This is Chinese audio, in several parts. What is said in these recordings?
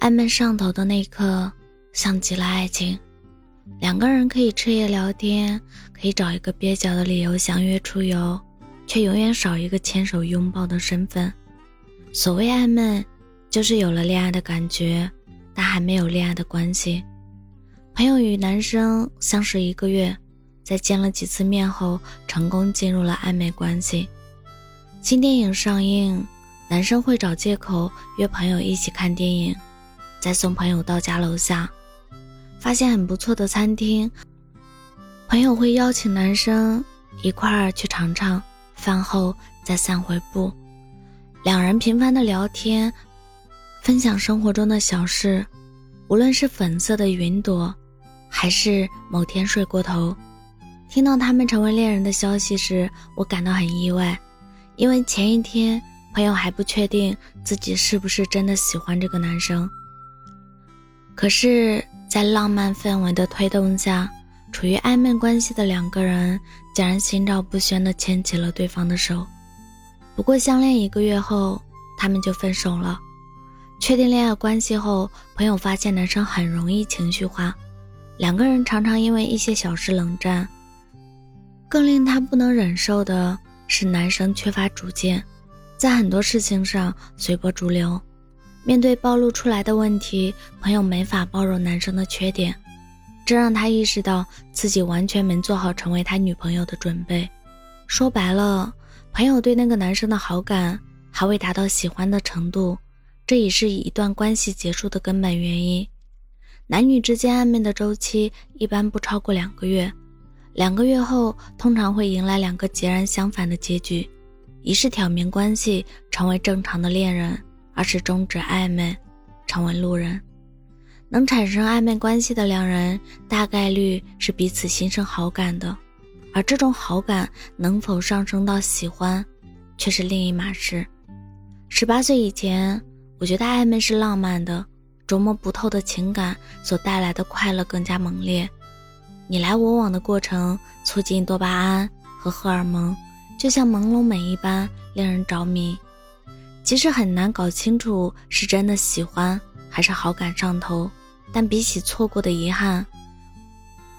暧昧上头的那一刻，像极了爱情。两个人可以彻夜聊天，可以找一个蹩脚的理由相约出游，却永远少一个牵手拥抱的身份。所谓暧昧，就是有了恋爱的感觉，但还没有恋爱的关系。朋友与男生相识一个月，在见了几次面后，成功进入了暧昧关系。新电影上映，男生会找借口约朋友一起看电影，再送朋友到家楼下。发现很不错的餐厅，朋友会邀请男生一块儿去尝尝，饭后再散回步。两人频繁的聊天，分享生活中的小事，无论是粉色的云朵，还是某天睡过头。听到他们成为恋人的消息时，我感到很意外，因为前一天朋友还不确定自己是不是真的喜欢这个男生。可是。在浪漫氛围的推动下，处于暧昧关系的两个人竟然心照不宣地牵起了对方的手。不过相恋一个月后，他们就分手了。确定恋爱关系后，朋友发现男生很容易情绪化，两个人常常因为一些小事冷战。更令他不能忍受的是，男生缺乏主见，在很多事情上随波逐流。面对暴露出来的问题，朋友没法包容男生的缺点，这让他意识到自己完全没做好成为他女朋友的准备。说白了，朋友对那个男生的好感还未达到喜欢的程度，这也是一段关系结束的根本原因。男女之间暧昧的周期一般不超过两个月，两个月后通常会迎来两个截然相反的结局：一是挑明关系，成为正常的恋人。而是终止暧昧，成为路人。能产生暧昧关系的两人，大概率是彼此心生好感的，而这种好感能否上升到喜欢，却是另一码事。十八岁以前，我觉得暧昧是浪漫的，琢磨不透的情感所带来的快乐更加猛烈。你来我往的过程，促进多巴胺和荷尔蒙，就像朦胧美一般，令人着迷。其实很难搞清楚是真的喜欢还是好感上头，但比起错过的遗憾，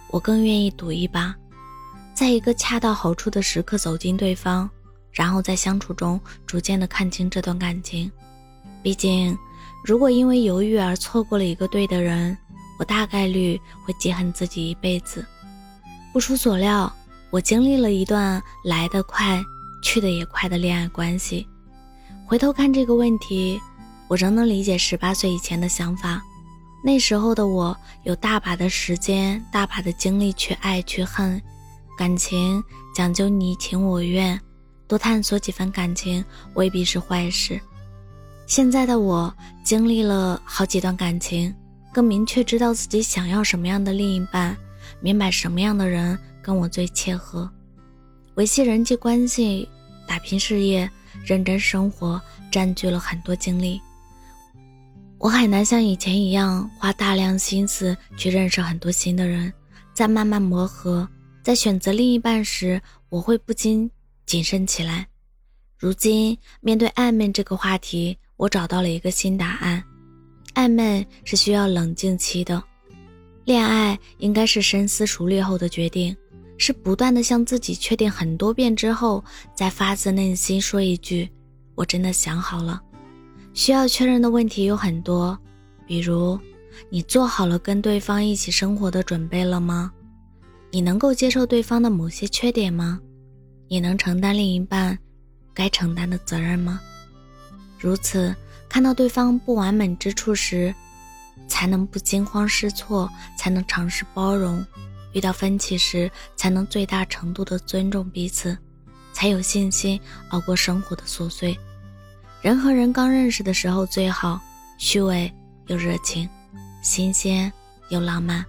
我更愿意赌一把，在一个恰到好处的时刻走进对方，然后在相处中逐渐的看清这段感情。毕竟，如果因为犹豫而错过了一个对的人，我大概率会记恨自己一辈子。不出所料，我经历了一段来得快、去得也快的恋爱关系。回头看这个问题，我仍能理解十八岁以前的想法。那时候的我有大把的时间、大把的精力去爱、去恨。感情讲究你情我愿，多探索几份感情未必是坏事。现在的我经历了好几段感情，更明确知道自己想要什么样的另一半，明白什么样的人跟我最切合。维系人际关系，打拼事业。认真生活占据了很多精力，我很难像以前一样花大量心思去认识很多新的人，在慢慢磨合，在选择另一半时，我会不禁谨慎起来。如今面对暧昧这个话题，我找到了一个新答案：暧昧是需要冷静期的，恋爱应该是深思熟虑后的决定。是不断的向自己确定很多遍之后，再发自内心说一句：“我真的想好了。”需要确认的问题有很多，比如：你做好了跟对方一起生活的准备了吗？你能够接受对方的某些缺点吗？你能承担另一半该承担的责任吗？如此，看到对方不完美之处时，才能不惊慌失措，才能尝试包容。遇到分歧时，才能最大程度的尊重彼此，才有信心熬过生活的琐碎。人和人刚认识的时候最好，虚伪又热情，新鲜又浪漫。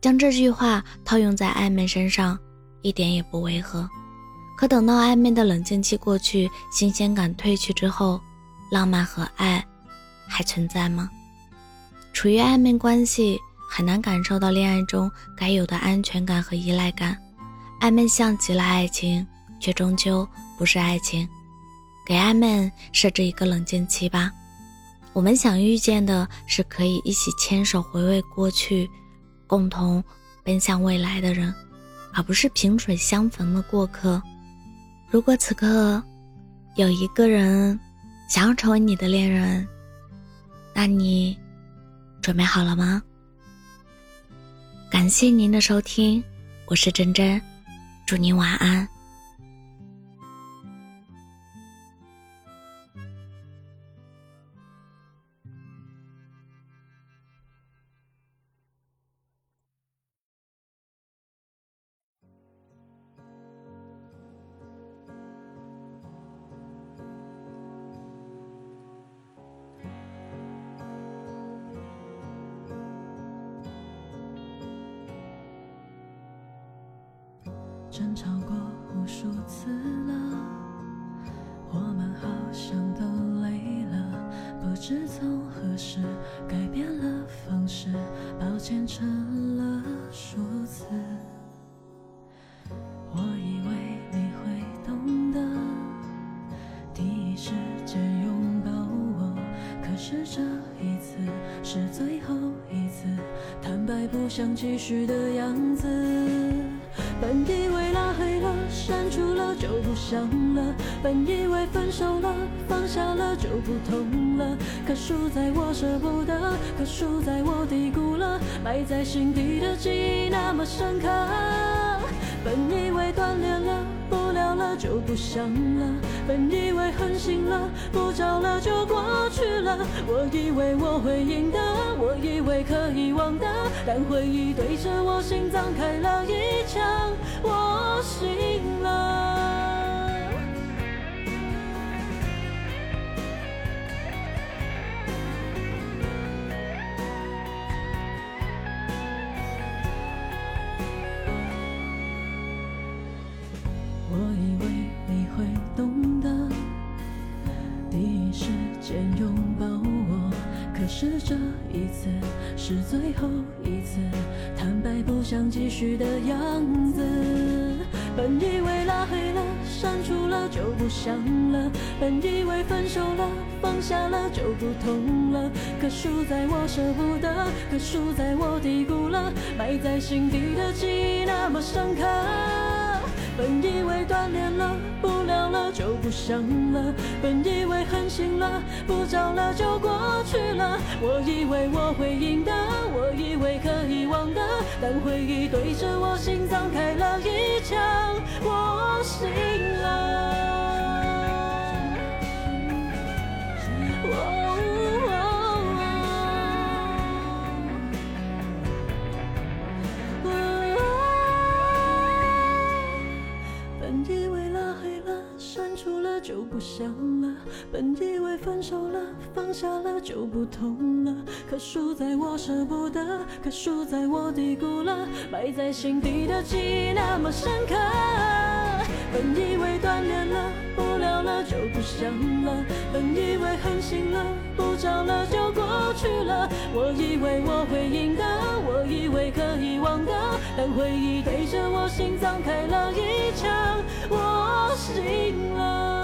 将这句话套用在暧昧身上，一点也不违和。可等到暧昧的冷静期过去，新鲜感褪去之后，浪漫和爱还存在吗？处于暧昧关系。很难感受到恋爱中该有的安全感和依赖感，暧昧像极了爱情，却终究不是爱情。给暧昧设置一个冷静期吧，我们想遇见的是可以一起牵手回味过去，共同奔向未来的人，而不是萍水相逢的过客。如果此刻有一个人想要成为你的恋人，那你准备好了吗？感谢您的收听，我是真真，祝您晚安。争吵过无数次了，我们好像都累了，不知从何时改变了方式，抱歉成了数字。我以为你会懂得，第一时间拥抱我，可是这一次是最后一次，坦白不想继续的样子。本以为拉黑了、删除了就不想了，本以为分手了、放下了就不痛了，可输在我舍不得，可输在我低估了，埋在心底的记忆那么深刻。本以为断联了、不聊了就不想了，本以为狠心了、不找了就过去了，我以为我会赢得，我以为可以忘的，但回忆对着我心脏开了一枪，我醒了。这一次是最后一次，坦白不想继续的样子。本以为拉黑了、删除了就不想了，本以为分手了、放下了就不痛了，可输在我舍不得，可输在我低估了，埋在心底的记忆那么深刻。本以为断联了，不聊了就不想了，本以为狠心了，不找了就过去了。我以为我会赢的，我以为可以忘的，但回忆对着我心脏开了一枪，我心想了，本以为分手了、放下了就不痛了，可输在我舍不得，可输在我低估了，埋在心底的记忆那么深刻。本以为断联了、不聊了就不想了，本以为狠心了、不找了就过去了。我以为我会赢的，我以为可以忘的，但回忆对着我心脏开了一枪。我醒了